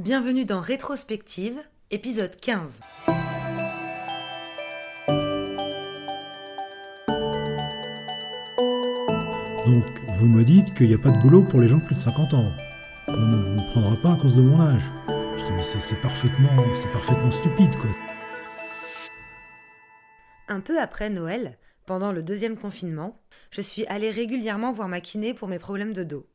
Bienvenue dans Rétrospective, épisode 15. Donc, vous me dites qu'il n'y a pas de boulot pour les gens de plus de 50 ans. On ne me prendra pas à cause de mon âge. Je dis, mais c'est parfaitement, c'est parfaitement stupide, quoi. Un peu après Noël, pendant le deuxième confinement, je suis allée régulièrement voir ma kiné pour mes problèmes de dos.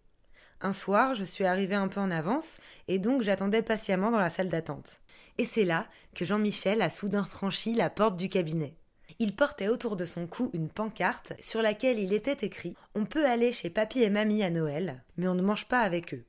Un soir, je suis arrivée un peu en avance et donc j'attendais patiemment dans la salle d'attente. Et c'est là que Jean-Michel a soudain franchi la porte du cabinet. Il portait autour de son cou une pancarte sur laquelle il était écrit On peut aller chez papy et mamie à Noël, mais on ne mange pas avec eux.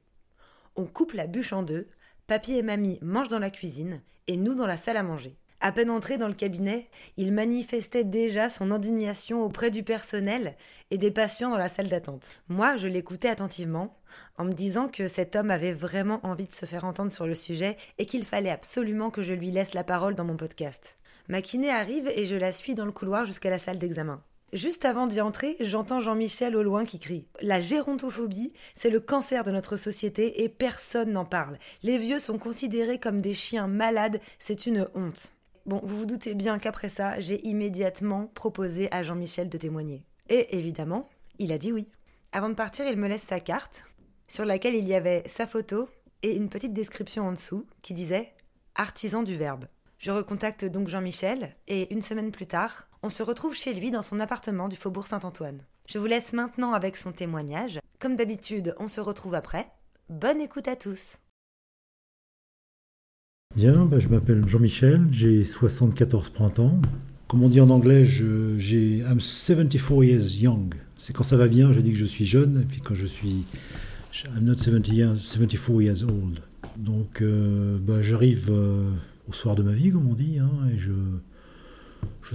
On coupe la bûche en deux, papy et mamie mangent dans la cuisine et nous dans la salle à manger. À peine entré dans le cabinet, il manifestait déjà son indignation auprès du personnel et des patients dans la salle d'attente. Moi, je l'écoutais attentivement, en me disant que cet homme avait vraiment envie de se faire entendre sur le sujet et qu'il fallait absolument que je lui laisse la parole dans mon podcast. Ma kiné arrive et je la suis dans le couloir jusqu'à la salle d'examen. Juste avant d'y entrer, j'entends Jean-Michel au loin qui crie La gérontophobie, c'est le cancer de notre société et personne n'en parle. Les vieux sont considérés comme des chiens malades, c'est une honte. Bon, vous vous doutez bien qu'après ça, j'ai immédiatement proposé à Jean-Michel de témoigner. Et évidemment, il a dit oui. Avant de partir, il me laisse sa carte, sur laquelle il y avait sa photo et une petite description en dessous qui disait Artisan du verbe. Je recontacte donc Jean-Michel et une semaine plus tard, on se retrouve chez lui dans son appartement du faubourg Saint-Antoine. Je vous laisse maintenant avec son témoignage. Comme d'habitude, on se retrouve après. Bonne écoute à tous. Bien, bah, je m'appelle Jean-Michel, j'ai 74 printemps. Comme on dit en anglais, j'ai I'm 74 years young. C'est quand ça va bien, je dis que je suis jeune, et puis quand je suis I'm not 70 years, 74 years old. Donc, euh, bah, j'arrive euh, au soir de ma vie, comme on dit, hein, et je,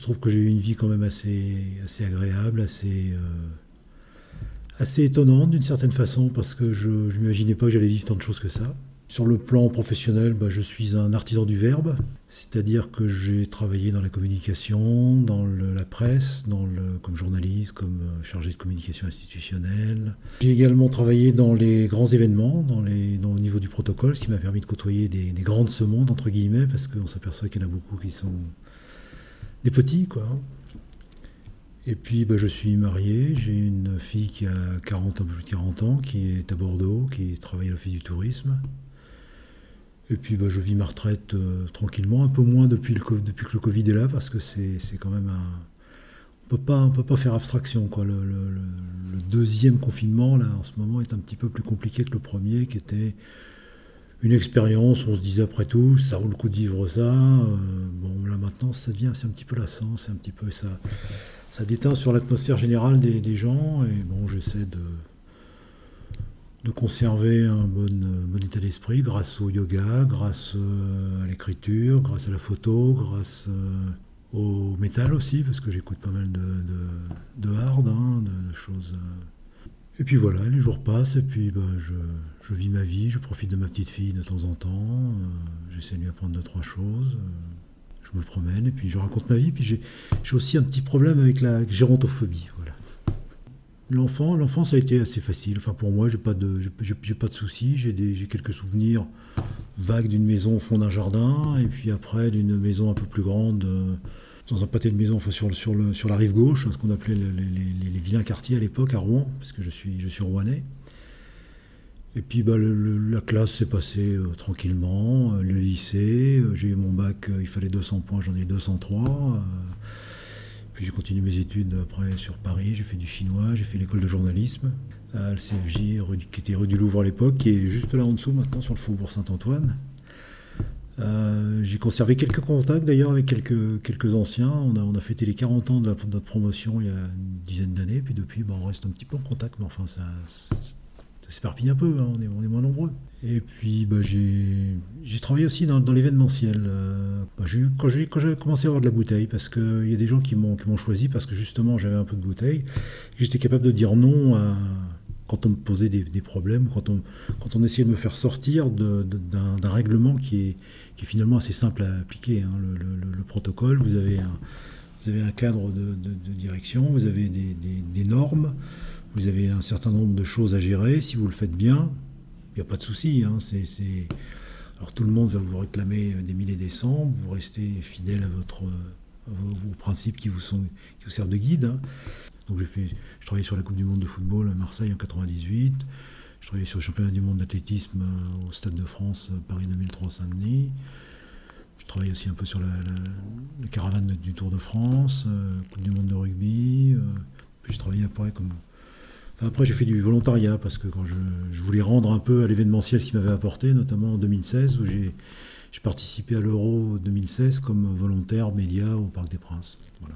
trouve que j'ai eu une vie quand même assez, assez agréable, assez, euh, assez étonnante d'une certaine façon, parce que je ne m'imaginais pas que j'allais vivre tant de choses que ça. Sur le plan professionnel, bah, je suis un artisan du verbe, c'est-à-dire que j'ai travaillé dans la communication, dans la presse, dans comme journaliste, comme euh, chargé de communication institutionnelle. J'ai également travaillé dans les grands événements, dans au niveau du protocole, ce qui m'a permis de côtoyer des, des grands de ce monde, entre guillemets, parce qu'on s'aperçoit qu'il y en a beaucoup qui sont des petits, quoi. Et puis bah, je suis marié, j'ai une fille qui a 40, un peu plus de 40 ans, qui est à Bordeaux, qui travaille à l'Office du tourisme. Et puis bah, je vis ma retraite euh, tranquillement, un peu moins depuis, le, depuis que le Covid est là, parce que c'est quand même un... On on peut pas faire abstraction. Quoi. Le, deuxième confinement, là, en ce moment, est un petit peu plus compliqué que le premier, qui était une expérience. On se disait après tout, ça vaut le coup de vivre ça. Euh, bon, là maintenant, ça devient, un petit peu lassant, c'est un petit peu ça. Ça déteint sur l'atmosphère générale des, des gens. Et bon, j'essaie de de conserver un bon, euh, bon état d'esprit grâce au yoga, grâce euh, à l'écriture, grâce à la photo, grâce euh, au métal aussi, parce que j'écoute pas mal de, de, de hard, hein, de, choses. Et puis voilà, les jours passent, et puis bah, je, je vis ma vie, je profite de ma petite fille de temps en temps, j'essaie de lui apprendre deux, trois choses. je me promène, et puis je raconte ma vie, puis j'ai aussi un petit problème avec la gérontophobie. L'enfant, ça a été assez facile. Enfin, pour moi, j'ai pas de, j'ai- pas de soucis. J'ai des, j'ai quelques souvenirs vagues d'une maison au fond d'un jardin, et puis après d'une maison un peu plus grande, euh, dans un pâté de maison, enfin sur, sur, le, sur la rive gauche, ce qu'on appelait le- les, vilains quartiers à l'époque à Rouen, parce que je suis, je suis rouennais. Et puis bah, la classe s'est passée euh, tranquillement, euh, le lycée, euh, j'ai eu mon bac, il fallait 200 points, j'en ai 203. euh, j'ai continué mes études après sur Paris, j'ai fait du chinois, j'ai fait l'école de journalisme à l'CFJ, qui était rue du Louvre à l'époque, qui est juste là en dessous maintenant sur le faubourg Saint-Antoine. Euh, j'ai conservé quelques contacts d'ailleurs avec quelques, quelques anciens. On a, on a fêté les 40 ans de, de notre promotion il y a une dizaine d'années, puis depuis bah, on reste un petit peu en contact, mais enfin ça s'éparpille un peu, hein, on, est, moins nombreux. Et puis bah, j'ai travaillé aussi dans, l'événementiel. euh, bah, quand j'ai commencé à avoir de la bouteille, parce qu'il y a des gens qui m'ont choisi parce que justement j'avais un peu de bouteille, j'étais capable de dire non quand on me posait des, problèmes, quand on, essayait de me faire sortir d'un règlement qui est, finalement assez simple à appliquer. hein. Le, le- le- le protocole, vous avez un, cadre de, direction, vous avez des normes, vous avez un certain nombre de choses à gérer. Si vous le faites bien, il n'y a pas de souci. hein. Alors tout le monde va vous réclamer des milliers des cents, vous restez fidèle à, votre, vos, principes qui vous, sont, qui vous servent de guide. Hein. Donc j'ai fait, je travaillais sur la Coupe du Monde de football à Marseille en 98. Je travaillais sur le championnat du monde d'athlétisme euh, au Stade de France, euh, Paris 2003 Saint-Denis. Je travaillais aussi un peu sur la, caravane du Tour de France, euh, Coupe du monde de rugby. puis j'ai travaillé après comme. Après, j'ai fait du volontariat parce que quand je, voulais rendre un peu à l'événementiel ce qu'il m'avait apporté, notamment en 2016, où j'ai participé à l'Euro 2016 comme volontaire média au Parc des Princes. Voilà.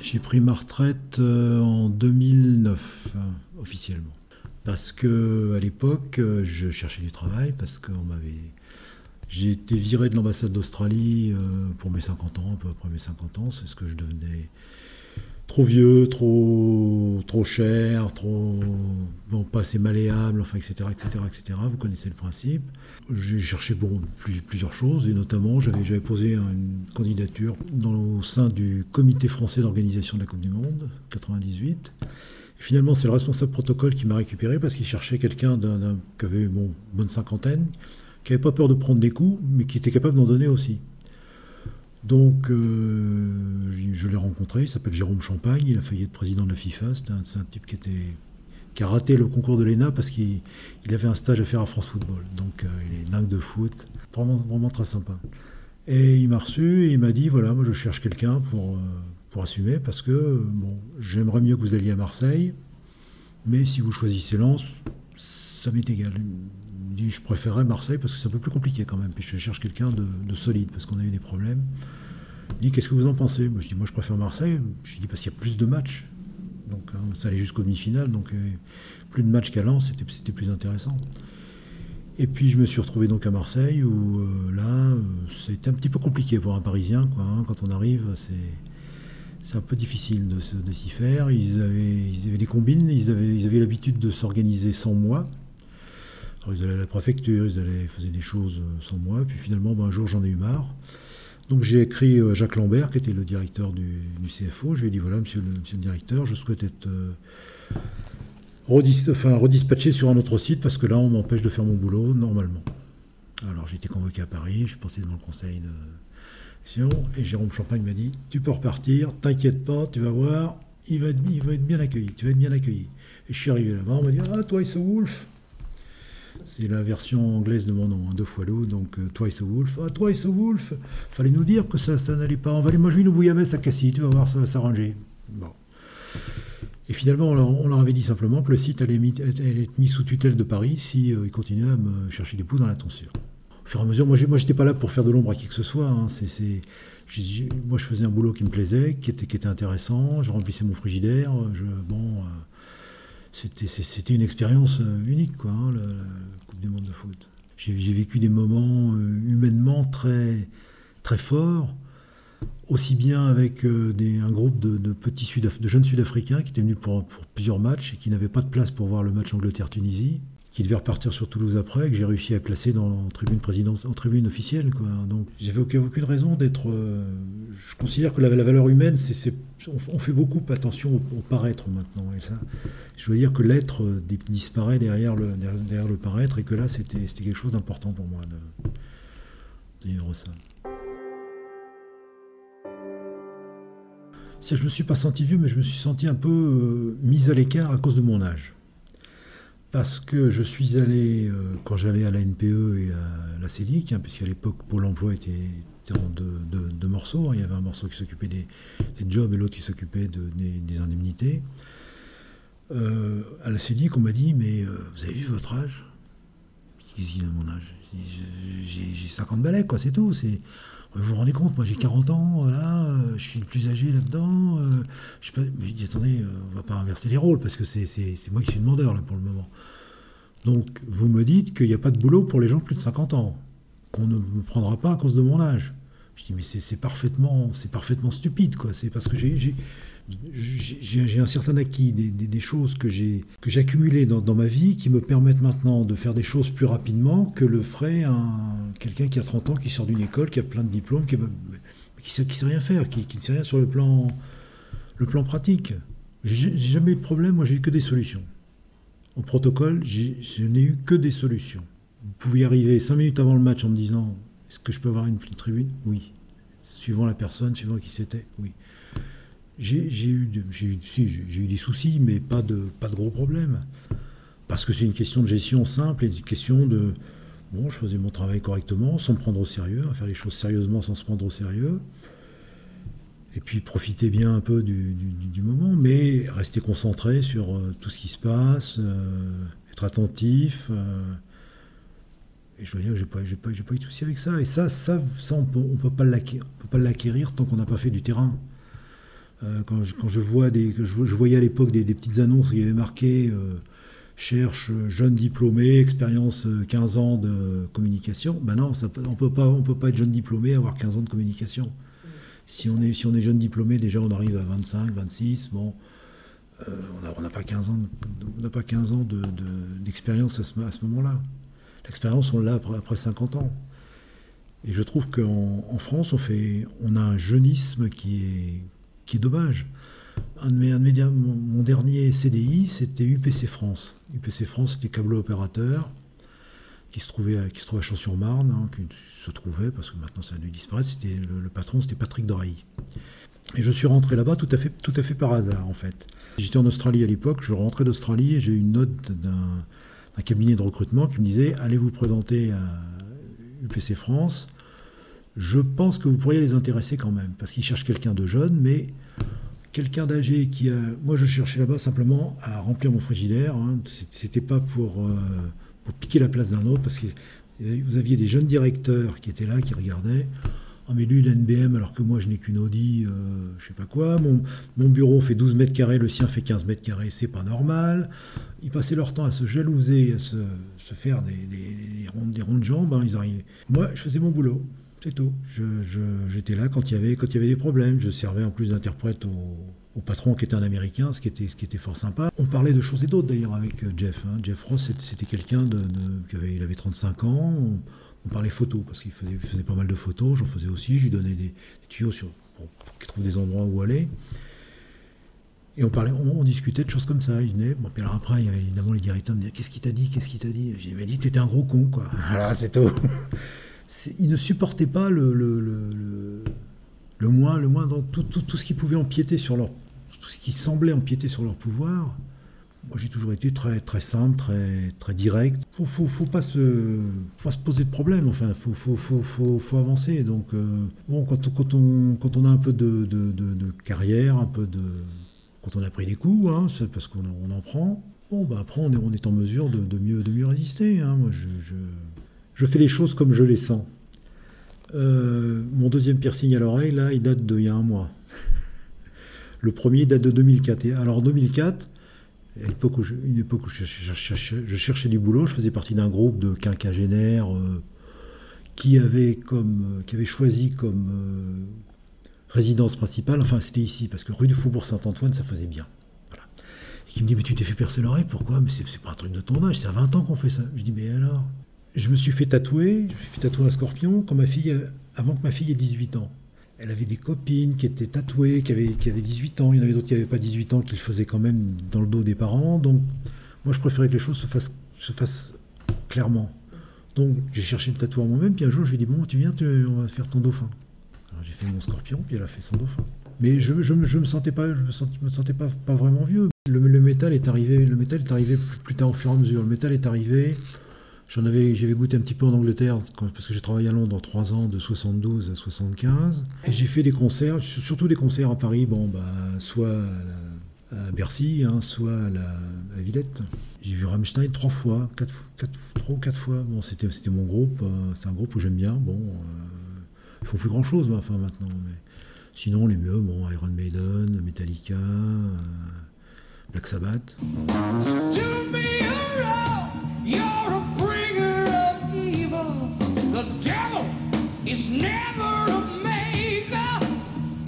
J'ai pris ma retraite euh, en 2009, hein, officiellement. Parce que à l'époque, euh, je cherchais du travail, parce qu'on m'avait. J'ai été viré de l'ambassade d'Australie euh, pour mes 50 ans, un peu après mes 50 ans. C'est ce que je devenais trop vieux, trop, trop cher, trop, pas assez malléable, enfin, etc., etc., etc. Vous connaissez le principe. J'ai cherché bon, plusieurs choses, et notamment, j'avais posé une candidature dans, au sein du comité français d'organisation de la Coupe du Monde, 98. finalement, c'est le responsable protocole qui m'a récupéré parce qu'il cherchait quelqu'un qui avait bon, bonne cinquantaine, qui n'avait pas peur de prendre des coups, mais qui était capable d'en donner aussi. Donc, euh, je l'ai rencontré, il s'appelle Jérôme Champagne, il a failli être président de la FIFA, c'est un, type qui, a raté le concours de l'ENA parce qu'il avait un stage à faire à France Football. Donc, euh, il est dingue de foot, vraiment, vraiment très sympa. Et il m'a reçu et il m'a dit, voilà, moi je cherche quelqu'un pour, euh, assumer parce que, bon, j'aimerais mieux que vous alliez à Marseille, mais si vous choisissez Lens, ça m'est égal. Dit, je préférerais Marseille parce que c'est un peu plus compliqué quand même. Puis je cherche quelqu'un de, de, solide parce qu'on a eu des problèmes. Il dit Qu'est-ce que vous en pensez? Moi, je dis Moi, je préfère Marseille. Je dis Parce qu'il y a plus de matchs. Donc, hein, ça allait jusqu'au demi-finale. Donc, euh, plus de matchs qu'à Lens, c'était plus intéressant. Et puis, je me suis retrouvé donc à Marseille où euh, là, euh, c'était un petit peu compliqué pour un Parisien. Quoi, hein. quand on arrive, c'est. un peu difficile de, s'y faire. Ils avaient, ils avaient, des combines, ils avaient, ils avaient l'habitude de s'organiser sans moi. Alors, ils allaient à la préfecture, ils, allaient, faisaient des choses sans moi. Puis finalement, un jour, j'en ai eu marre. Donc j'ai écrit euh, Jacques Lambert, qui était le directeur du, CFO. Je lui ai dit voilà, monsieur le, directeur, je souhaite être euh, redispatché sur un autre site parce que là, on m'empêche de faire mon boulot normalement. Alors j'ai été convoqué à Paris, je suis passé devant le conseil de et Jérôme Champagne m'a dit tu peux repartir, t'inquiète pas, tu vas voir, il va, être, il bien accueilli, tu vas être bien accueilli. Et je suis arrivé là-bas, on m'a dit ah, toi, ce Wolf, c'est la version anglaise de mon nom, hein, deux fois loup, donc euh, Twice a Wolf. Ah, Twice a Wolf Fallait nous dire que ça, ça n'allait pas. On va aller manger une bouillabaisse à Cassis, tu vas voir, ça va s'arranger. Bon. Et finalement, on leur avait dit simplement que le site allait, être mis sous tutelle de Paris si euh, continuaient à me chercher des poux dans la tonsure. Au fur et à mesure, moi, j'étais pas là pour faire de l'ombre à qui que ce soit. Hein. c'est, moi, je faisais un boulot qui me plaisait, qui était, qui était intéressant. Je remplissais mon frigidaire. Je, bon. Euh, c'était une expérience euh, unique, quoi, hein, la, Coupe du Monde de foot. J'ai vécu des moments euh, humainement très, forts, aussi bien avec euh, un groupe de, petits de jeunes Sud-Africains qui étaient venus pour, plusieurs matchs et qui n'avaient pas de place pour voir le match Angleterre-Tunisie qui devait repartir sur Toulouse après, que j'ai réussi à placer dans, en tribune en tribune officielle. Quoi. Donc, j'avais aucune, raison d'être. Euh, je considère que la, valeur humaine, c'est, on, fait beaucoup attention au, paraître maintenant. Et ça, je veux dire que l'être euh, disparaît derrière le, derrière le paraître, et que là, c'était, quelque chose d'important pour moi de, de vivre ça. Je me suis pas senti vieux, mais je me suis senti un peu euh, mis à l'écart à cause de mon âge parce que je suis allé, euh, quand j'allais à la NPE et à la CEDIC, hein, puisqu'à l'époque Pôle emploi était, en deux, morceaux, hein. il y avait un morceau qui s'occupait des, jobs et l'autre qui s'occupait des, indemnités. Euh, à la CEDIC, on m'a dit, mais euh, vous avez vu votre âge? Qu'il a mon âge J'ai 50 balais, quoi, c'est tout. Vous vous rendez compte, moi j'ai 40 ans, voilà, euh, je suis le plus âgé là-dedans. Euh, je j'ai dit, attendez, euh, on va pas inverser les rôles, parce que c'est, moi qui suis demandeur là pour le moment. Donc vous me dites qu'il n'y a pas de boulot pour les gens de plus de 50 ans, qu'on ne me prendra pas à cause de mon âge. Je dis, mais c'est, parfaitement, parfaitement stupide, quoi. C'est parce que j'ai, un certain acquis, des, choses que j'ai accumulées dans, dans, ma vie qui me permettent maintenant de faire des choses plus rapidement que le ferait quelqu'un qui a 30 ans, qui sort d'une école, qui a plein de diplômes, qui ne sait, sait, rien faire, qui, ne sait rien sur le plan, le plan pratique. J'ai jamais eu de problème, moi j'ai eu que des solutions. au protocole, je n'ai eu que des solutions. Vous pouvez arriver cinq minutes avant le match en me disant Est-ce que je peux avoir une tribune? Oui. Suivant la personne, suivant qui c'était, oui. J'ai eu, des soucis, mais pas de, pas de gros problèmes. Parce que c'est une question de gestion simple et une question de. Bon, je faisais mon travail correctement, sans me prendre au sérieux, à faire les choses sérieusement sans se prendre au sérieux et puis profiter bien un peu du, moment, mais rester concentré sur euh, tout ce qui se passe, euh, être attentif. Euh. Et je veux dire j'ai pas, pas, pas eu de souci avec ça. Et ça, ça, ça on peut, ne peut pas l'acquérir tant qu'on n'a pas fait du terrain. Quand je, quand, je, vois des, je, voyais à l'époque des, petites annonces où il y avait marqué cherche jeune diplômé, expérience 15 ans de communication. Ben non, on peut pas, on peut pas être jeune diplômé et avoir 15 ans de communication. Si on est, si on est jeune diplômé, déjà on arrive à 25, 26, bon, euh, on n'a pas 15 ans, on pas 15 ans d'expérience de, à ce, à ce moment-là. L'expérience, on l'a après, après, 50 ans. Et je trouve qu'en en France, on, fait, on a un jeunisme qui est, qui est dommage. Un de mes, un mon, dernier CDI, c'était UPC France. UPC France, c'était câble opérateur qui se trouvait qui se à Champs-sur-Marne, hein, qui se trouvait, parce que maintenant ça a dû disparaître, c'était le, patron, c'était Patrick Doreilly. Et je suis rentré là-bas tout à fait, tout à fait par hasard, en fait. J'étais en Australie à l'époque, je rentrais d'Australie et j'ai eu une note d'un cabinet de recrutement qui me disait allez vous présenter à UPC France? Je pense que vous pourriez les intéresser quand même, parce qu'ils cherchent quelqu'un de jeune, mais quelqu'un d'âgé qui a. Moi, je cherchais là-bas simplement à remplir mon frigidaire. Hein. C'était pas euh, pour piquer la place d'un autre, parce que vous aviez des jeunes directeurs qui étaient là, qui regardaient. Ah, mais lui, il alors que moi, je n'ai qu'une Audi, euh, je sais pas quoi. Mon, mon, bureau fait 12 mètres carrés, le sien fait 15 mètres carrés, c'est pas normal. Ils passaient leur temps à se jalouser, à se, se faire des, des, rondes, des rondes de jambes. Hein, ils arrivaient. Moi, je faisais mon boulot. C'est tout. J'étais là quand il, y avait, quand il y avait des problèmes. Je servais en plus d'interprète au, patron qui était un Américain, ce qui était, ce qui était fort sympa. On parlait de choses et d'autres d'ailleurs avec euh, Jeff. Hein. Jeff Ross, c'était quelqu'un de, qui avait, il avait 35 ans. Parlait photo parce qu'il faisait, faisait, pas mal de photos. J'en faisais aussi. Je lui donnais des, tuyaux sur, pour, qu'il trouve des endroits où aller. Et on parlait, on, discutait de choses comme ça. Il venait, bon, puis alors après, il y avait évidemment les directeurs me disaient Qu'est-ce qu'il t'a dit Qu'est-ce qu'il t'a dit? J'ai dit T'étais un gros con, quoi. Voilà, c'est tout. il ne supportait pas le, le, le, le moins, le moins tout, tout, ce qui pouvait empiéter sur leur tout ce qui semblait empiéter sur leur pouvoir, moi j'ai toujours été très, très simple, très, très direct. Il faut, faut, pas se, faut se poser de problème, enfin, faut, faut, faut, faut, avancer. Donc, euh, bon, quand, quand, on, quand on a un peu de, carrière, un peu de. Quand on a pris des coups, hein, c'est parce qu'on on en prend, bon, bah après on est, on est en mesure de, mieux, de mieux résister. Hein. Moi je, je, fais les choses comme je les sens. Euh, mon deuxième piercing à l'oreille, là, il date d'il y a un mois. Le premier date de 2004. Et alors 2004, à où je, une époque où je, cherchais du boulot, je faisais partie d'un groupe de quinquagénaires euh, qui, avait euh, choisi comme euh, résidence principale, enfin c'était ici, parce que rue du Faubourg Saint-Antoine, ça faisait bien. Voilà. Et qui me dit, mais tu t'es fait percer l'oreille, pourquoi? Mais c'est pas un truc de ton âge, c'est à 20 ans qu'on fait ça. Je dis, mais alors? Je me suis fait tatouer, je me suis fait tatouer un scorpion avant que ma fille ait 18 ans elle avait des copines qui étaient tatouées, qui avaient, qui avaient 18 ans. Il y en avait d'autres qui n'avaient pas 18 ans, qui le faisaient quand même dans le dos des parents. Donc, moi, je préférais que les choses se fassent, se fassent clairement. Donc, j'ai cherché le tatouage moi-même. Puis un jour, je lui ai dit Bon, tu viens, on va faire ton dauphin. Alors, j'ai fait mon scorpion, puis elle a fait son dauphin. Mais je ne je, me sentais, pas, je me, me sentais pas, pas vraiment vieux. Le, le, métal est arrivé, le métal est arrivé plus, plus tard au fur et à mesure. Le métal est arrivé J'en avais, j'avais goûté un petit peu en Angleterre, parce que j'ai travaillé à Londres trois ans, de 72 à 75. Et j'ai fait des concerts, surtout des concerts à Paris, bon, bah, soit à, Bercy, hein, soit à la, Villette. J'ai vu Rammstein trois fois, quatre, quatre, trois ou quatre fois. Bon, c'était, c'était mon groupe, euh, c'est un groupe que j'aime bien. Bon, euh, ils font plus grand chose, enfin, maintenant. Mais sinon, les mieux, bon, Iron Maiden, Metallica, euh, Black Sabbath.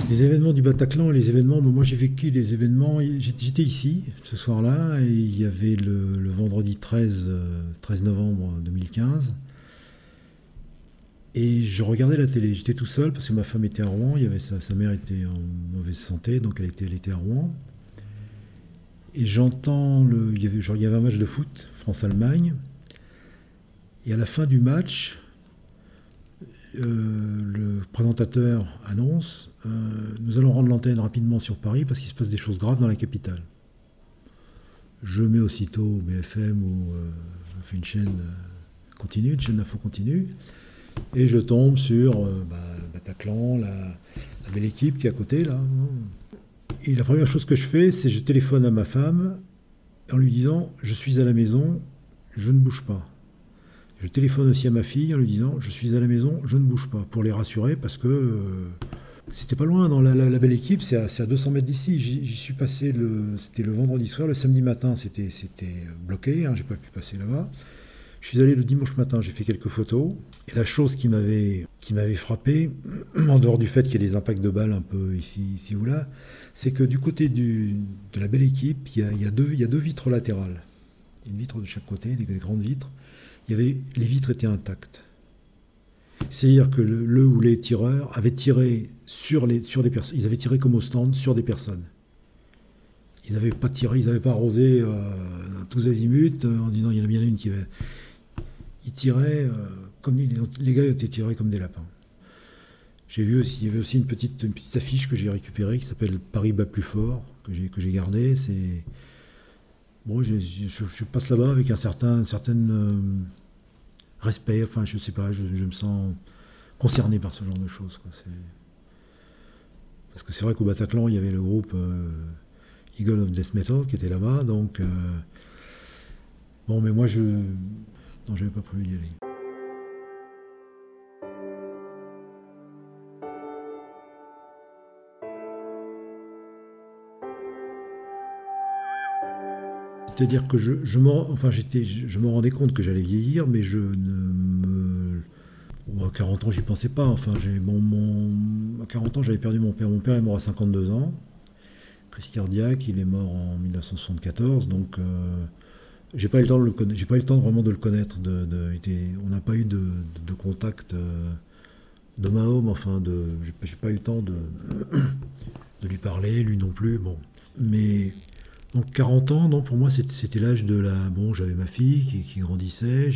Les événements du Bataclan les événements, moi j'ai vécu les événements, j'étais ici ce soir-là et il y avait le, vendredi 13, 13 euh, novembre 2015 et je regardais la télé, j'étais tout seul parce que ma femme était à Rouen, il y avait sa, mère était en mauvaise santé donc elle était, elle était à Rouen. Et j'entends, il, il y avait un match de foot, France-Allemagne. Et à la fin du match, le présentateur annonce euh, Nous allons rendre l'antenne rapidement sur Paris parce qu'il se passe des choses graves dans la capitale. Je mets aussitôt BFM ou euh, une chaîne continue, une chaîne d'info continue, et je tombe sur bah, le Bataclan, la, la, belle équipe qui est à côté là. Et la première chose que je fais, c'est je téléphone à ma femme en lui disant Je suis à la maison, je ne bouge pas. Je téléphone aussi à ma fille en lui disant Je suis à la maison, je ne bouge pas, pour les rassurer parce que euh, c'était pas loin dans la, belle équipe, c'est à, 200 mètres d'ici. J'y suis passé, le, c'était le vendredi soir, le samedi matin c'était, bloqué, hein, j'ai pas pu passer là-bas. Je suis allé le dimanche matin, j'ai fait quelques photos. Et la chose qui m'avait, qui m'avait frappé, en dehors du fait qu'il y ait des impacts de balles un peu ici, ici ou là, c'est que du côté de la belle équipe, il y a deux vitres latérales. Une vitre de chaque côté, des grandes vitres il y avait, les vitres étaient intactes. C'est-à-dire que le, ou les tireurs avaient tiré sur, les, sur des personnes. Ils avaient tiré comme au stand sur des personnes. Ils n'avaient pas tiré, ils n'avaient pas arrosé euh, tous azimuts euh, en disant il y en a bien une qui va. Ils tiraient euh, comme les, gars étaient tirés comme des lapins. J'ai vu aussi, il y avait aussi une petite, une petite affiche que j'ai récupérée qui s'appelle Paris bat plus fort que j'ai gardée. C'est bon, je, passe là-bas avec un certain, euh, respect. Enfin, je sais pas, je, me sens concerné par ce genre de choses. Parce que c'est vrai qu'au Bataclan, il y avait le groupe euh, Eagle of Death Metal qui était là-bas. Donc, euh, bon, mais moi, je. Non, pas prévu d'y aller. C'est-à-dire que je, je enfin, je rendais compte que j'allais vieillir, mais je ne me. à 40 ans, j'y pensais pas. Enfin, j'ai mon, à 40 ans, j'avais perdu mon père. Mon père est mort à 52 ans. Crise cardiaque, il est mort en 1974. Donc, euh, j'ai pas eu le temps de J'ai pas eu le temps vraiment de le connaître. De, on n'a pas eu de, contact euh, de ma homme. Enfin, de, j'ai pas eu le temps de, de lui parler, lui non plus. Bon, mais donc 40 ans, non, pour moi c'était l'âge de la... Bon, j'avais ma fille qui, grandissait,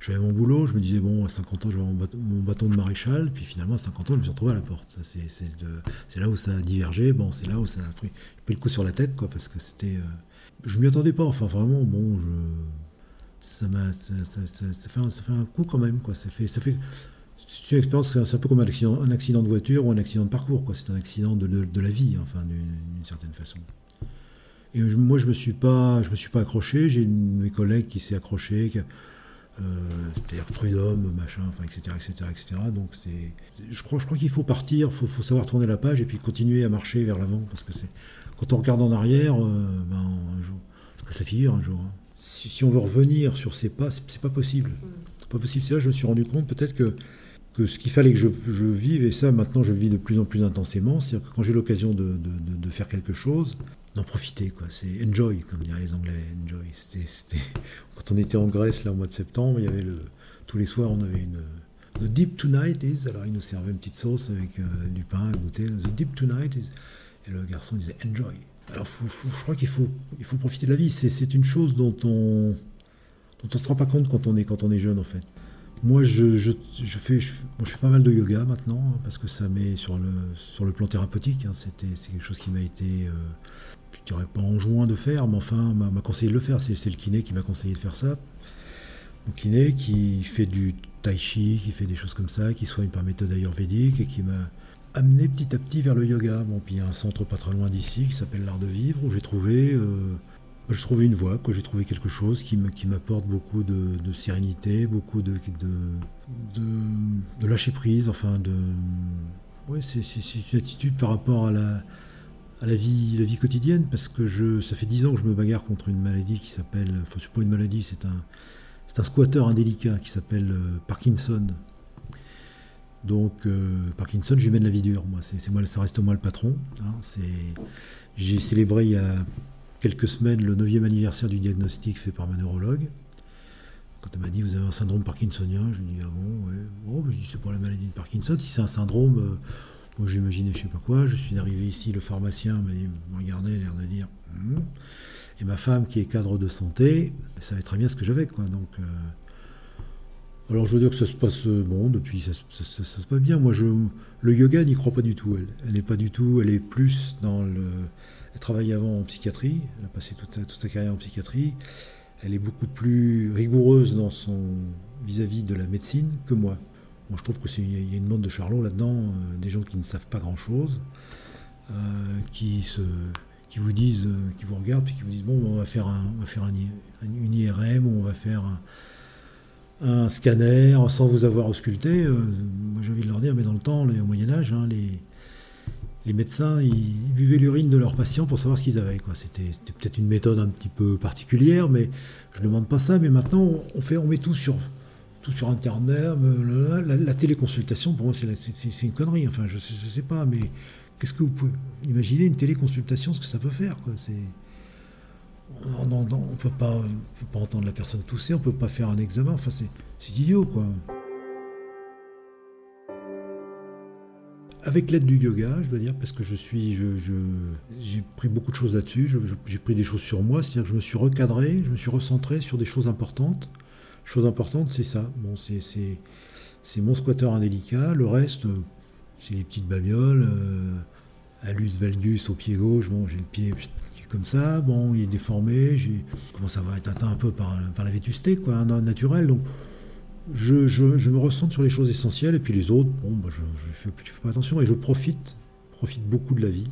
j'avais mon boulot, je me disais, bon, à 50 ans, avoir mon bâton, de maréchal, puis finalement, à 50 ans, je me suis retrouvé à la porte. C'est là où ça a divergé, bon, c'est là où ça a pris, le coup sur la tête, quoi, parce que c'était... Euh, je m'y attendais pas, enfin, vraiment, bon, je... Ça m'a... Ça, fait un, ça, fait un, coup quand même, quoi, ça fait... Ça fait c'est une expérience, c'est un peu comme un accident, de voiture ou un accident de parcours, quoi. C'est un accident de, de la vie, enfin, d'une certaine façon. Et moi, je ne me, suis pas, je me suis pas accroché. J'ai une de mes collègues qui s'est accroché, euh, c'est-à-dire Prud'homme, machin, enfin, etc., etc., etc. Donc, c'est, je crois, je crois qu'il faut partir, il faut, faut, savoir tourner la page et puis continuer à marcher vers l'avant. Parce que c'est, quand on regarde en arrière, euh, ben, un jour, ça figure un jour. Hein. Si, si, on veut revenir sur ses pas, c'est, pas possible. C'est pas possible. C'est là je me suis rendu compte peut-être que que ce qu'il fallait que je, je, vive, et ça maintenant je le vis de plus en plus intensément, c'est-à-dire que quand j'ai l'occasion de, de, de, faire quelque chose, d'en profiter. Quoi. C'est enjoy, comme diraient les Anglais. Enjoy. C'était, Quand on était en Grèce, là, au mois de septembre, il y avait le... tous les soirs, on avait une. The deep tonight is. Alors, il nous servait une petite sauce avec euh, du pain à goûter. The deep tonight is. Et le garçon disait enjoy. Alors, je crois qu'il faut, il faut profiter de la vie. C'est, une chose dont on dont on se rend pas compte quand on est, quand on est jeune, en fait. Moi, je, je, je fais, je, fais pas mal de yoga maintenant, hein, parce que ça met sur le, sur le plan thérapeutique. Hein, c'était, c'est quelque chose qui m'a été euh, je dirais pas enjoint de faire, mais enfin m'a conseillé de le faire. C'est le kiné qui m'a conseillé de faire ça. Mon kiné qui fait du tai chi, qui fait des choses comme ça, qui soigne par méthode ayurvédique et qui m'a amené petit à petit vers le yoga. Bon, puis il y a un centre pas très loin d'ici qui s'appelle l'Art de Vivre où j'ai trouvé, euh, j'ai trouvé une voie, j'ai trouvé quelque chose qui m'apporte beaucoup de, sérénité, beaucoup de de, de, lâcher prise, enfin de ouais, c'est une attitude par rapport à la à la vie, la vie quotidienne, parce que je, ça fait dix ans que je me bagarre contre une maladie qui s'appelle, enfin c'est pas une maladie, c'est un, c'est un squatter indélicat qui s'appelle euh, Parkinson. Donc euh, Parkinson, je mène la vie dure, moi, c'est, moi, ça reste moi le patron. Hein, c'est, j'ai célébré il y a quelques semaines le 9e anniversaire du diagnostic fait par ma neurologue. Quand elle m'a dit vous avez un syndrome parkinsonien, je lui ai dit ah bon, ouais. Oh, je dis c'est pour la maladie de Parkinson. Si c'est un syndrome, euh, J'imaginais je sais pas quoi. Je suis arrivé ici, le pharmacien m'a regardé, l'air de dire. Hum. Et ma femme, qui est cadre de santé, savait très bien ce que j'avais, quoi. Donc, euh, alors je veux dire que ça se passe bon depuis, ça, se passe bien. Moi, je, le yoga n'y croit pas du tout. Elle, elle n'est pas du tout. Elle est plus dans le. Elle travaillait avant en psychiatrie. Elle a passé toute sa, toute sa carrière en psychiatrie. Elle est beaucoup plus rigoureuse dans son vis-à-vis de la médecine que moi. Moi, je trouve que il y a une bande de charlots là-dedans, euh, des gens qui ne savent pas grand-chose, euh, qui se, qui vous disent, euh, qui vous regardent, puis qui vous disent bon, on va faire on va faire un, une IRM ou on va faire un, scanner sans vous avoir ausculté. Moi, j'ai envie de leur dire, mais dans le temps, au Moyen Âge, hein, les, les médecins, ils, buvaient l'urine de leurs patients pour savoir ce qu'ils avaient. C'était, peut-être une méthode un petit peu particulière, mais je ne demande pas ça. Mais maintenant, on, fait, on met tout sur, sur Internet. La, téléconsultation, pour moi, c'est, une connerie. Enfin, je ne sais, pas, mais qu'est-ce que vous pouvez imaginer une téléconsultation, ce que ça peut faire quoi, on ne peut pas, pas entendre la personne tousser, on ne peut pas faire un examen. Enfin, c'est idiot, quoi. Avec l'aide du yoga, je dois dire, parce que je suis, j'ai pris beaucoup de choses là-dessus. J'ai pris des choses sur moi, c'est-à-dire que je me suis recadré, je me suis recentré sur des choses importantes. Chose importante, c'est ça. Bon, c'est mon squatter indélicat. Le reste, c'est les petites babioles. Euh, alus valgus au pied gauche. Bon, j'ai le pied comme ça, bon, il est déformé, j'ai commence à être atteint un peu par, la vétusté, quoi, un homme naturel. Donc, je, me ressens sur les choses essentielles, et puis les autres, bon, bah, je, ne fais, pas attention, et je profite, profite beaucoup de la vie.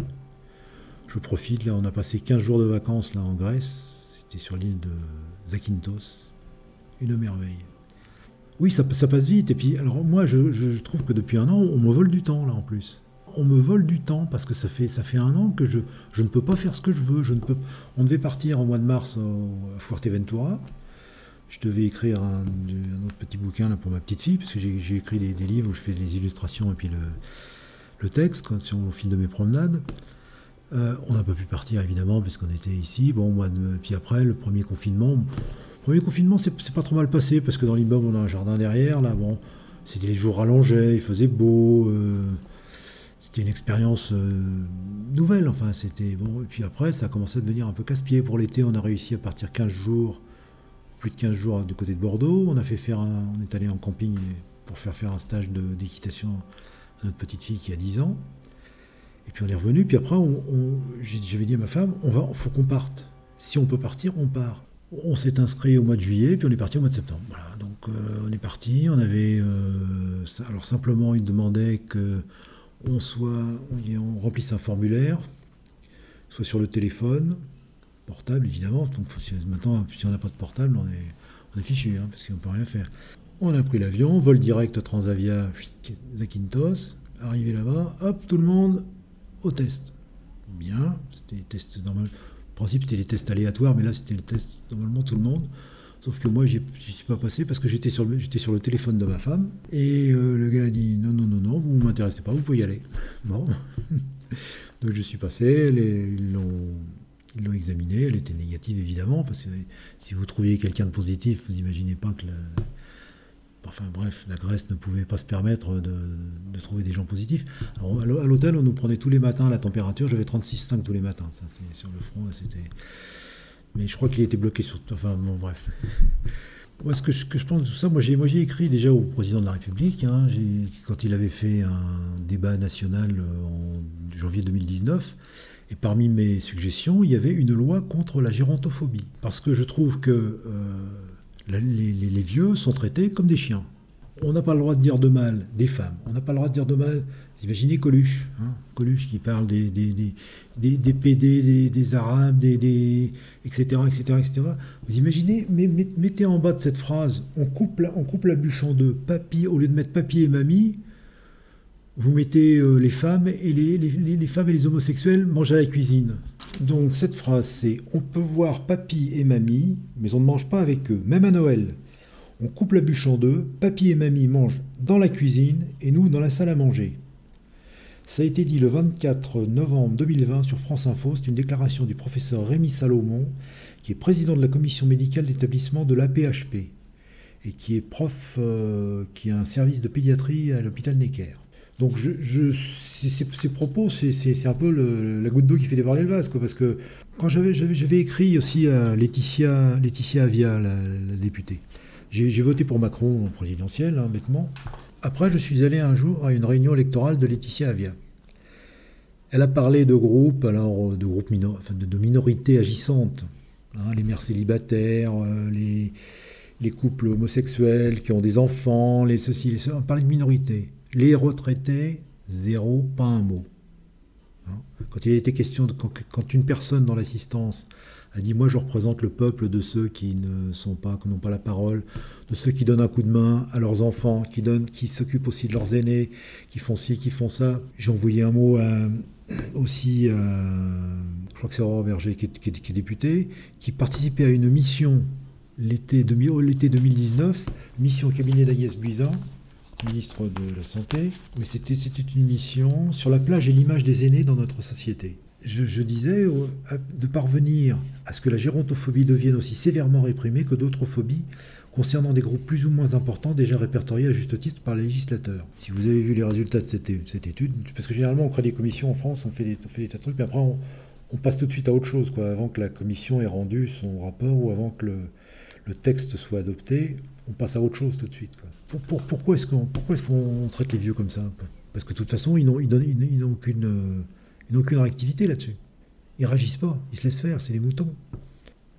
Je profite, là, on a passé 15 jours de vacances là en Grèce, c'était sur l'île de Zakynthos, une merveille. Oui, ça, passe vite, et puis, alors moi, je, trouve que depuis un an, on me vole du temps, là, en plus on me vole du temps parce que ça fait, ça fait un an que je, je ne peux pas faire ce que je veux. Je ne peux, on devait partir au mois de mars à Fuerteventura. Je devais écrire un, autre petit bouquin là, pour ma petite fille, parce que j'ai écrit des, livres où je fais les illustrations et puis le, le texte quand, sur, au fil de mes promenades. Euh, on n'a pas pu partir évidemment parce qu'on était ici. Bon, puis après, le premier confinement. Premier confinement, c'est pas trop mal passé parce que dans l'immeuble, on a un jardin derrière. Là, bon, c'était les jours rallongés, il faisait beau. Euh, c'était une expérience euh, nouvelle. Enfin, c'était bon. Et puis après, ça a commencé à devenir un peu casse-pied. Pour l'été, on a réussi à partir 15 jours, plus de 15 jours du côté de Bordeaux. On a fait faire on est allé en camping pour faire faire un stage d'équitation à notre petite fille qui a 10 ans. Et puis on est revenu. Puis après, j'avais dit à ma femme, on va, faut qu'on parte. Si on peut partir, on part. On s'est inscrit au mois de juillet, puis on est parti au mois de septembre. Voilà, donc euh, on est parti. On avait, euh, alors simplement, il demandait que on soit, on, remplisse un formulaire, soit sur le téléphone, portable évidemment. Donc maintenant, si on n'a pas de portable, on est, fichu, hein, parce qu'on ne peut rien faire. On a pris l'avion, vol direct Transavia, Zakynthos, arrivé là-bas, hop, tout le monde au test. Bien, c'était normaux. En principe, c'était des tests aléatoires, mais là, c'était le test normalement tout le monde. Sauf que moi, je n'y suis pas passé parce que j'étais sur, le, téléphone de ma femme. Et euh, le gars a dit Non, non, non, non, vous ne m'intéressez pas, vous pouvez y aller. Bon. Donc je suis passé, ils l'ont examiné, elle était négative évidemment, parce que si vous trouviez quelqu'un de positif, vous imaginez pas que. Enfin bref, la Grèce ne pouvait pas se permettre de, trouver des gens positifs. Alors, à l'hôtel, on nous prenait tous les matins la température, j'avais 36,5 tous les matins. Sur le front. Mais je crois qu'il était bloqué sur. Enfin, bon, bref. Moi, ce que je, pense de tout ça, moi j'ai, moi j'ai écrit déjà au président de la République, hein, quand il avait fait un débat national euh, en janvier 2019, et parmi mes suggestions, il y avait une loi contre la gérontophobie. Parce que je trouve que euh, les, vieux sont traités comme des chiens. On n'a pas le droit de dire de mal des femmes, on n'a pas le droit de dire de mal Imaginez Coluche, hein, Coluche qui parle des, des, des, des PD, des, Arabes, des, etc., etc., etc. Vous imaginez, mais, mettez en bas de cette phrase, on coupe la, on coupe la bûche en deux, papy, au lieu de mettre papy et mamie, vous mettez euh, les femmes et les, les, les, femmes et les homosexuels mangent à la cuisine. Donc cette phrase, c'est on peut voir papy et mamie, mais on ne mange pas avec eux, même à Noël. On coupe la bûche en deux, papy et mamie mangent dans la cuisine et nous dans la salle à manger. Ça a été dit le 24 novembre 2020 sur France Info. C'est une déclaration du professeur Rémi Salomon, qui est président de la commission médicale d'établissement de l'APHP et qui est prof, euh, qui a un service de pédiatrie à l'hôpital Necker. Donc ces, propos, c'est un peu la goutte d'eau qui fait déborder le vase, parce que quand j'avais écrit aussi à Laetitia, Laetitia Avia, la, députée, j'ai voté pour Macron en présidentiel, hein, bêtement. Après, je suis allé un jour à une réunion électorale de Laetitia Avia. Elle a parlé de groupes, alors de groupes minorités agissantes, hein, les mères célibataires, euh, les, les, couples homosexuels qui ont des enfants, les ceci, les cela. On parlait de minorités. Les retraités, zéro, pas un mot. Hein? Quand il a été question de quand, une personne dans l'assistance a dit moi je représente le peuple de ceux qui ne sont pas, qui n'ont pas la parole, de ceux qui donnent un coup de main à leurs enfants, qui donnent, qui s'occupent aussi de leurs aînés, qui font ci, qui font ça. J'ai envoyé un mot aussi, je crois que c'est Aurore Berger qui est, député, qui participait à une mission l'été 2019, mission au cabinet d'Agnès Buisan, ministre de la Santé. Mais c'était une mission sur la plage et l'image des aînés dans notre société. Je, disais euh, de parvenir à ce que la gérontophobie devienne aussi sévèrement réprimée que d'autres phobies concernant des groupes plus ou moins importants déjà répertoriés à juste titre par les législateurs. Si vous avez vu les résultats de cette, étude, parce que généralement on crée des commissions en France, on fait des, on fait des tas de trucs, mais après on, passe tout de suite à autre chose, quoi, avant que la commission ait rendu son rapport ou avant que le, le texte soit adopté, on passe à autre chose tout de suite. pourquoi est-ce qu'on traite les vieux comme ça Parce que de toute façon, ils n'ont ils aucune, aucune réactivité là-dessus. Ils réagissent pas, ils se laissent faire, c'est les moutons.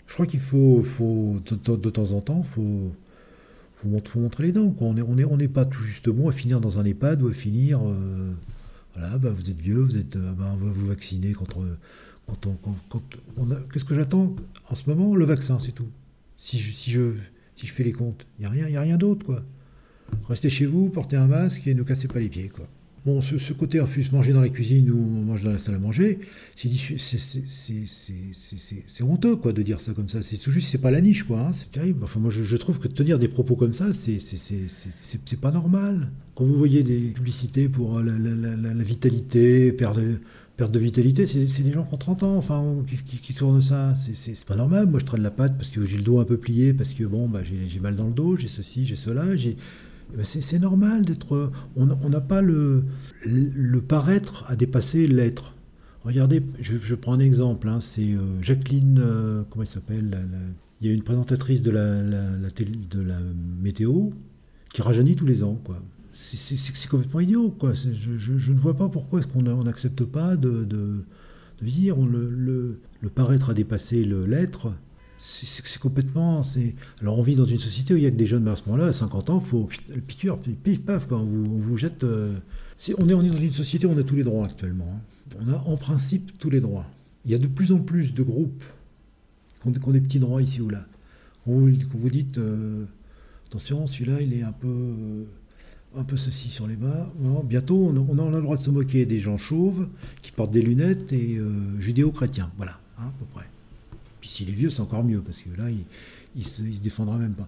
Je crois qu'il faut, faut de, temps en temps, faut, faut, montrer les dents. On n'est on est, pas tout juste bon à finir dans un EHPAD ou à finir, euh, voilà, bah, vous êtes vieux, vous êtes, euh, bah, on va vous vacciner contre. On, Qu'est-ce que j'attends? En ce moment Le vaccin, c'est tout. Si je, si je, si je fais les comptes. Il n'y a rien, rien d'autre, quoi. Restez chez vous, portez un masque et ne cassez pas les pieds, quoi. Bon, ce, côté refuse manger dans la cuisine ou on mange dans la salle à manger, c'est honteux, quoi, de dire ça comme ça. C'est juste, c'est pas la niche, quoi. Hein. C'est terrible. Enfin, moi, je, trouve que tenir des propos comme ça, c'est pas normal. Quand vous voyez des publicités pour la, la vitalité, perdre perte de vitalité, c'est des gens qui ont 30 ans, enfin, qui, tournent ça. C'est pas normal. Moi, je traîne la patte parce que j'ai le dos un peu plié, parce que bon, bah, j'ai mal dans le dos, j'ai ceci, j'ai cela. Ben, c'est normal d'être. On n'a pas le, paraître à dépasser l'être. Regardez, je, prends un exemple. Hein, c'est euh, Jacqueline, euh, comment elle s'appelle Il y a une présentatrice de la, la, de la météo qui rajeunit tous les ans, quoi c'est complètement idiot. Quoi. Je, ne vois pas pourquoi est-ce qu'on n'accepte pas de, dire le, le, paraître a dépassé l'être. C'est complètement. Alors on vit dans une société où il y a que des jeunes, mais à ce moment-là, à 50 ans, il faut le piqûre, pif paf, quoi. On, vous, on jette. Euh, on, est, on dans une société où on a tous les droits actuellement. Hein. On a en principe tous les droits. Il y a de plus en plus de groupes qui ont, des petits droits ici ou là. Quand vous, vous dites, euh, attention, celui-là, il est un peu. Euh, un peu ceci sur les bas. bientôt, on, a le droit de se moquer des gens chauves qui portent des lunettes et euh, judéo-chrétiens. Voilà, hein, à peu près. Puis s'il est vieux, c'est encore mieux, parce que là, il, il, se, défendra même pas.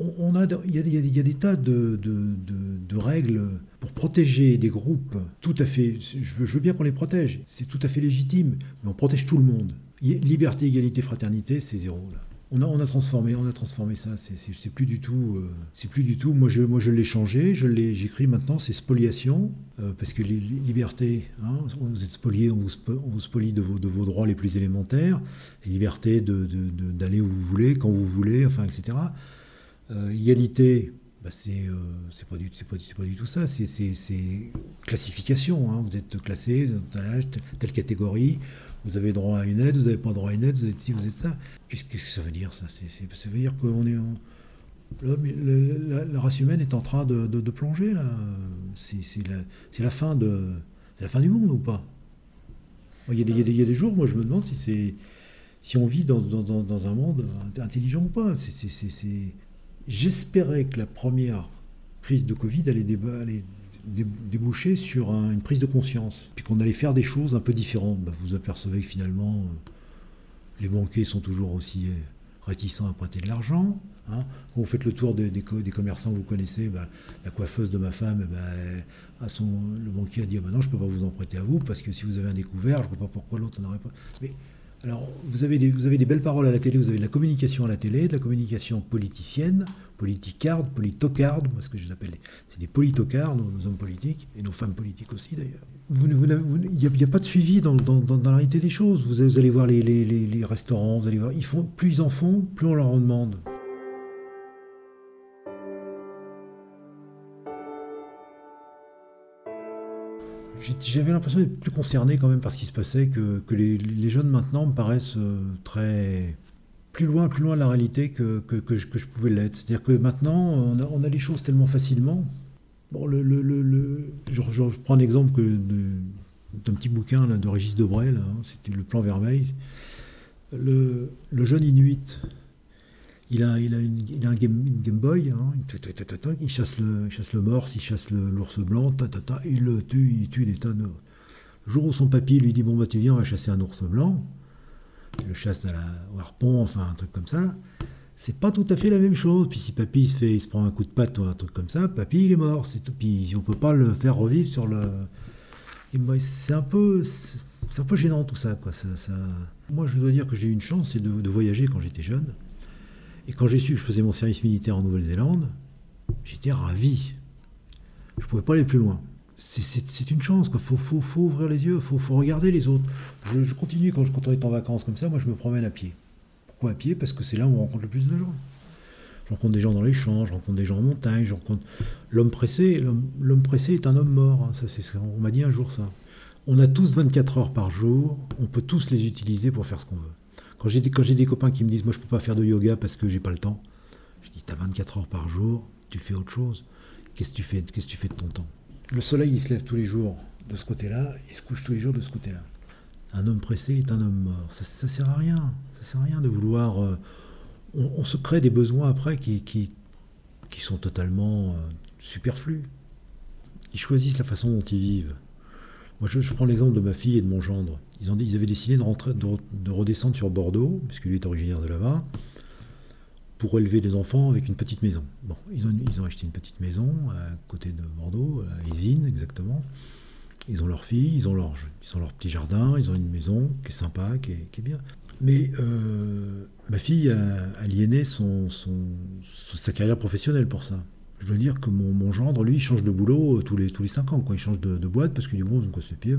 On, a, il, y a, des tas de, de, règles pour protéger des groupes tout à fait. Je veux, je veux bien qu'on les protège, c'est tout à fait légitime, mais on protège tout le monde. Liberté, égalité, fraternité, c'est zéro là. On a, on a, transformé, on a transformé ça. C'est plus du tout, euh, c'est plus du tout. Moi, je, moi, je l'ai changé. Je l'ai, j'écris maintenant, c'est spoliation, euh, parce que les, libertés, hein, vous êtes spolié, on vous, spolie de vos, de vos, droits les plus élémentaires, les libertés d'aller où vous voulez, quand vous voulez, enfin, etc. Euh, égalité, bah, c'est, c'est pas du, c'est pas, pas, du tout ça. C'est, classification. Hein. Vous êtes classé dans telle catégorie vous avez droit à une aide, vous n'avez pas droit à une aide, vous êtes ci, vous êtes ça. Qu'est-ce que ça veut dire ça? Ça veut dire qu'on est la, race humaine est en train de, plonger là. C'est la, la, fin de la fin du monde ou pas? Il y, a des, il, y a des, jours, moi je me demande si c'est si on vit dans, dans, dans, un monde intelligent ou pas. J'espérais que la première crise de Covid allait, déboucher sur une prise de conscience, puis qu'on allait faire des choses un peu différentes. Bah, vous apercevez que finalement, euh, les banquiers sont toujours aussi euh, réticents à prêter de l'argent. Hein. Quand vous faites le tour des, commerçants que vous connaissez, bah, la coiffeuse de ma femme, bah, le banquier a dit ah, non, je ne peux pas vous en prêter à vous, parce que si vous avez un découvert, je ne vois pas pourquoi l'autre n'aurait pas. Mais Alors, vous avez, des, vous avez des belles paroles à la télé, vous avez de la communication à la télé, de la communication politicienne, politicarde, politocarde, moi ce que je appelle, c'est des politocards, nos, hommes politiques, et nos femmes politiques aussi d'ailleurs. Il n'y a, pas de suivi dans, la réalité des choses. Vous, allez voir les, les, restaurants, vous allez voir, ils font, plus ils en font, plus on leur en demande. J'avais l'impression d'être plus concerné quand même par ce qui se passait, que, les, jeunes maintenant me paraissent euh, très plus loin, plus loin de la réalité que, que, je, pouvais l'être. C'est-à-dire que maintenant, on a, les choses tellement facilement. Bon, le, le, je, prends un exemple d'un petit bouquin là, de Régis Debray, hein, c'était Le plan vermeil. Le, jeune Inuit, il a, un game, Boy, il, chasse le, morse, il chasse l'ours blanc, il le tue, il tue des tas. Le jour où son papy lui dit Bon, bah, tu viens, on va chasser un ours blanc, il le chasse à la, harpon, enfin un truc comme ça, c'est pas tout à fait la même chose. Puis si papy se, fait, il se prend un coup de patte ou un truc comme ça, papy il est mort. C'est tout. Puis on peut pas le faire revivre sur le. C'est un peu. C'est un peu gênant tout ça, quoi. Moi, je dois dire que j'ai eu une chance, c'est de voyager quand j'étais jeune. Et quand j'ai su que je faisais mon service militaire en Nouvelle-Zélande, j'étais ravi. Je ne pouvais pas aller plus loin. C'est une chance, il faut, ouvrir les yeux, il faut, regarder les autres. Je, continue quand, quand on est en vacances comme ça, moi je me promène à pied. Pourquoi à pied? Parce que c'est là où on rencontre le plus de gens. Je rencontre des gens dans les champs, je rencontre des gens en montagne, je rencontre l'homme pressé. L'homme pressé est un homme mort. Hein. Ça, on m'a dit un jour ça. On a tous 24 heures par jour, on peut tous les utiliser pour faire ce qu'on veut. Quand j'ai des, des copains qui me disent, moi je peux pas faire de yoga parce que j'ai pas le temps, je dis, tu as 24 heures par jour, tu fais autre chose. Qu'est-ce que tu fais, qu'est-ce que tu fais de ton temps? Le soleil, il se lève tous les jours de ce côté-là, il se couche tous les jours de ce côté-là. Un homme pressé est un homme mort. Ça, ça sert à rien. Ça sert à rien de vouloir. Euh, on, se crée des besoins après qui, qui, qui sont totalement euh, superflus. Ils choisissent la façon dont ils vivent. Moi, je, prends l'exemple de ma fille et de mon gendre. Ils, avaient décidé de, rentrer, de, redescendre sur Bordeaux, puisque lui est originaire de là-bas, pour élever des enfants avec une petite maison. Bon, ils ont, acheté une petite maison à côté de Bordeaux, à Isine exactement. Ils ont leur fille, ils ont leur, ils ont leur petit jardin, ils ont une maison qui est sympa, qui est, bien. Mais euh, ma fille a aliéné son, sa carrière professionnelle pour ça je dois dire que mon, gendre, lui, change de boulot euh, tous les, tous les 5 ans. Quoi. Il change de, boîte parce qu'il dit bon, donc se pied.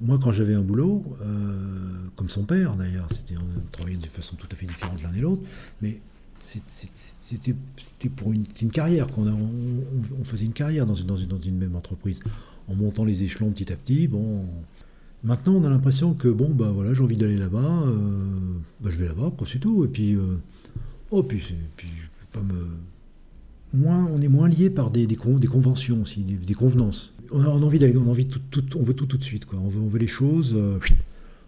Moi, quand j'avais un boulot, euh, comme son père d'ailleurs, c'était, on travaillait de façon tout à fait différente l'un et l'autre, mais c'était pour une, carrière. qu'on on, faisait une carrière dans une, même entreprise, en montant les échelons petit à petit. Bon, maintenant, on a l'impression que bon, bah voilà, j'ai envie d'aller là-bas, euh, bah, je vais là-bas, c'est tout. Et puis, oh, puis, puis peux pas me on est moins lié par des, des, conventions aussi, des, convenances. On a, envie d'aller, on envie tout, on veut tout tout de suite, quoi. On veut, les choses. Euh,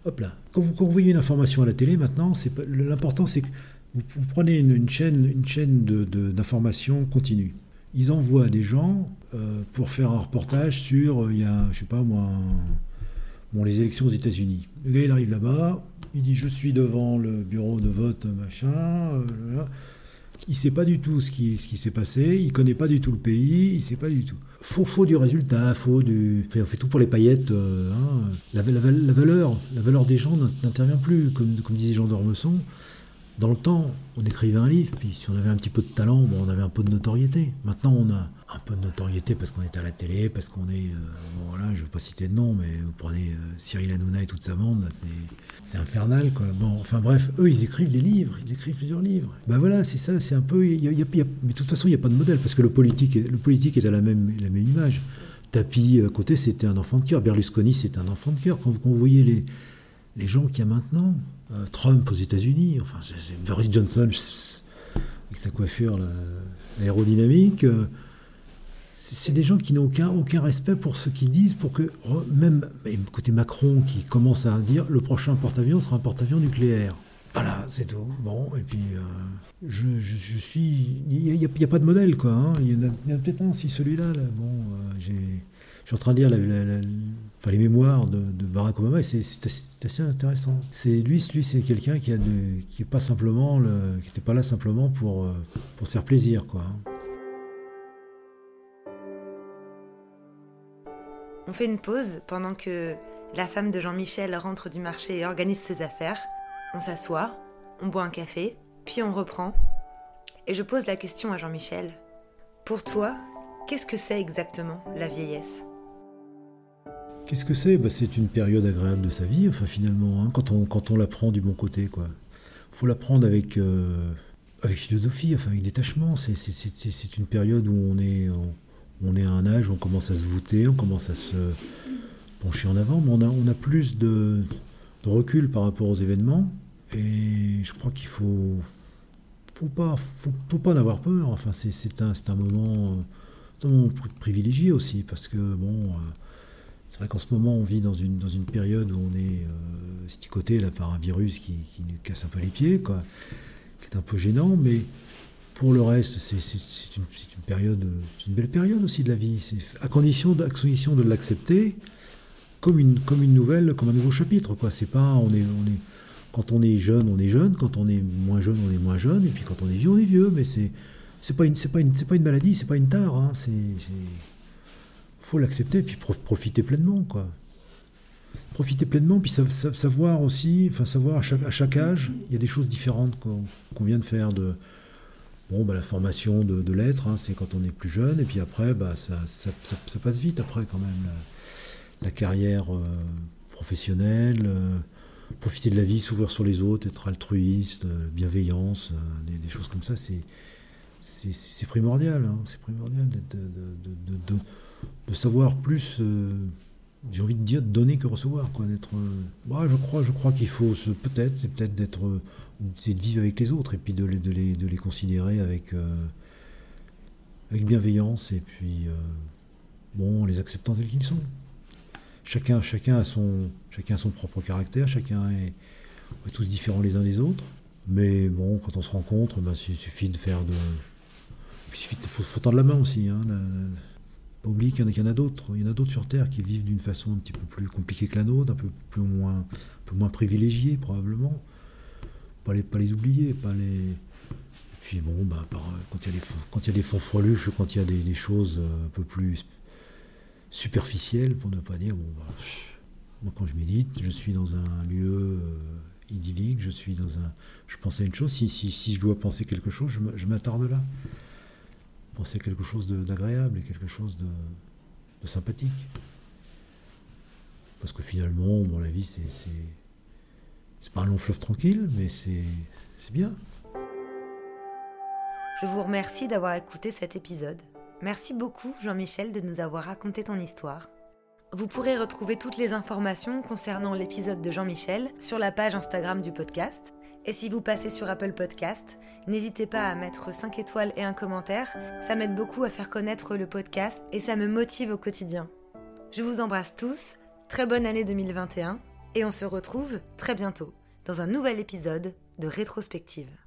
hop là. Quand vous, voyez une information à la télé, maintenant, c'est l'important, c'est que vous, prenez une, chaîne, une chaîne d'information continue. Ils envoient des gens euh, pour faire un reportage sur, euh, il y a, je sais pas moi, bon, les élections aux États-Unis. Le gars, il arrive là-bas, il dit, je suis devant le bureau de vote, machin. Il sait pas du tout ce qui, s'est passé, il connaît pas du tout le pays, il sait pas du tout. Faut, faut du résultat, faut du. On fait tout pour les paillettes. Euh, hein. la, la, la, valeur, la valeur des gens n'intervient plus, comme, comme disait Jean d'Ormesson. Dans le temps, on écrivait un livre, puis si on avait un petit peu de talent, bon, on avait un peu de notoriété. Maintenant, on a un peu de notoriété parce qu'on est à la télé, parce qu'on est. Euh, bon, voilà, je ne vais pas citer de nom, mais vous prenez euh, Cyril Hanouna et toute sa bande, c'est infernal. Bon, enfin bref, eux, ils écrivent des livres, ils écrivent plusieurs livres. Ben voilà, c'est ça, c'est un peu. Mais de toute façon, il n'y a pas de modèle, parce que le politique, le politique est à la même, la même image. Tapi, à côté, c'était un enfant de cœur. Berlusconi, c'était un enfant de cœur. Quand, quand vous voyez les les gens qu'il y a maintenant, euh, Trump aux États-Unis, enfin, Boris Johnson avec sa coiffure aérodynamique. Euh, c'est des gens qui n'ont aucun, aucun respect pour ce qu'ils disent, pour que même côté Macron qui commence à dire le prochain porte-avions sera un porte-avions nucléaire. Voilà, c'est tout. Bon, et puis euh, je, suis. Il n'y a, pas de modèle, quoi. Hein. Il y en a, peut-être un, si celui-là, là, bon, j'ai je suis en train de lire les mémoires de, Barack Obama et c'est assez intéressant. C'est lui, lui c'est quelqu'un qui a qui est pas simplement le, qui n'était pas là simplement pour euh, pour se faire plaisir quoi. On fait une pause pendant que la femme de Jean-Michel rentre du marché et organise ses affaires. On s'assoit, on boit un café, puis on reprend. Et je pose la question à Jean-Michel. Pour toi, qu'est-ce que c'est exactement la vieillesse? Qu'est-ce que c'est? Bah, C'est une période agréable de sa vie, enfin finalement, hein, quand on, quand on la prend du bon côté. quoi. faut la prendre avec, euh, avec philosophie, enfin avec détachement. C'est, c'est, une période où on est, on, est à un âge où on commence à se voûter, on commence à se pencher en avant, mais on a, on a plus de, recul par rapport aux événements. Et je crois qu'il faut, faut pas, faut, pas en avoir peur. Enfin, c'est, un, un moment, un moment privilégié aussi, parce que bon, euh, c'est vrai qu'en ce moment, on vit dans une, dans une période où on est euh, sticoté là, par un virus qui, qui, nous casse un peu les pieds, quoi, qui est un peu gênant, mais pour le reste, c'est, une, une, période, une belle période aussi de la vie, à condition, à condition de l'accepter comme une, comme une nouvelle, comme un nouveau chapitre. Quoi. C'est pas, on est, on est, quand on est jeune, on est jeune, quand on est moins jeune, on est moins jeune, et puis quand on est vieux, on est vieux, mais c'est, c'est pas une, c'est pas une, pas une maladie, c'est pas une tare, hein, faut l'accepter et puis profiter pleinement, quoi. Profiter pleinement, puis savoir aussi, enfin savoir à chaque, âge, il y a des choses différentes qu'on vient de faire. De, bon, bah, la formation de, de l'être, hein, c'est quand on est plus jeune, et puis après, bah, ça, passe vite après quand même. La, carrière euh, professionnelle, euh, profiter de la vie, s'ouvrir sur les autres, être altruiste, euh, bienveillance, des, choses comme ça, c'est primordial. Hein, c'est primordial de, de de savoir plus, euh, j'ai envie de dire, donner que recevoir. Quoi, d'être, euh, bah, je crois, je crois qu'il faut peut-être, c'est peut-être d'être, euh, c'est de vivre avec les autres et puis de les, de les, de les considérer avec, avec bienveillance et puis bon, les acceptant tels qu'ils sont. Chacun, chacun, a son, chacun son propre caractère, chacun est, tous différents les uns des autres. Mais bon, quand on se rencontre, bah, il suffit de faire de. Il faut, faut tendre la main aussi. Hein, pas oublier qu'il y en a, d'autres. Il y en a d'autres sur Terre qui vivent d'une façon un petit peu plus compliquée que la nôtre, un peu, plus moins, moins privilégiée probablement. Pas les, pas les oublier, pas les. Puis bon, bah, quand il y a des, quand il y a des fonds freluches, quand il y a des, choses euh, un peu plus superficielles, pour ne pas dire, bon, bah, moi quand je médite, je suis dans un lieu euh, idyllique, je suis dans un. Je pense à une chose, si, si, si je dois penser quelque chose, je m'attarde là penser à quelque chose d'agréable et quelque chose de, sympathique. Parce que finalement, bon, la vie, c'est. C'est pas un long fleuve tranquille, mais c'est bien. Je vous remercie d'avoir écouté cet épisode. Merci beaucoup, Jean-Michel, de nous avoir raconté ton histoire. Vous pourrez retrouver toutes les informations concernant l'épisode de Jean-Michel sur la page Instagram du podcast et si vous passez sur Apple Podcast, n'hésitez pas à mettre 5 étoiles et un commentaire. Ça m'aide beaucoup à faire connaître le podcast et ça me motive au quotidien. Je vous embrasse tous, très bonne année 2021 et on se retrouve très bientôt dans un nouvel épisode de Rétrospective.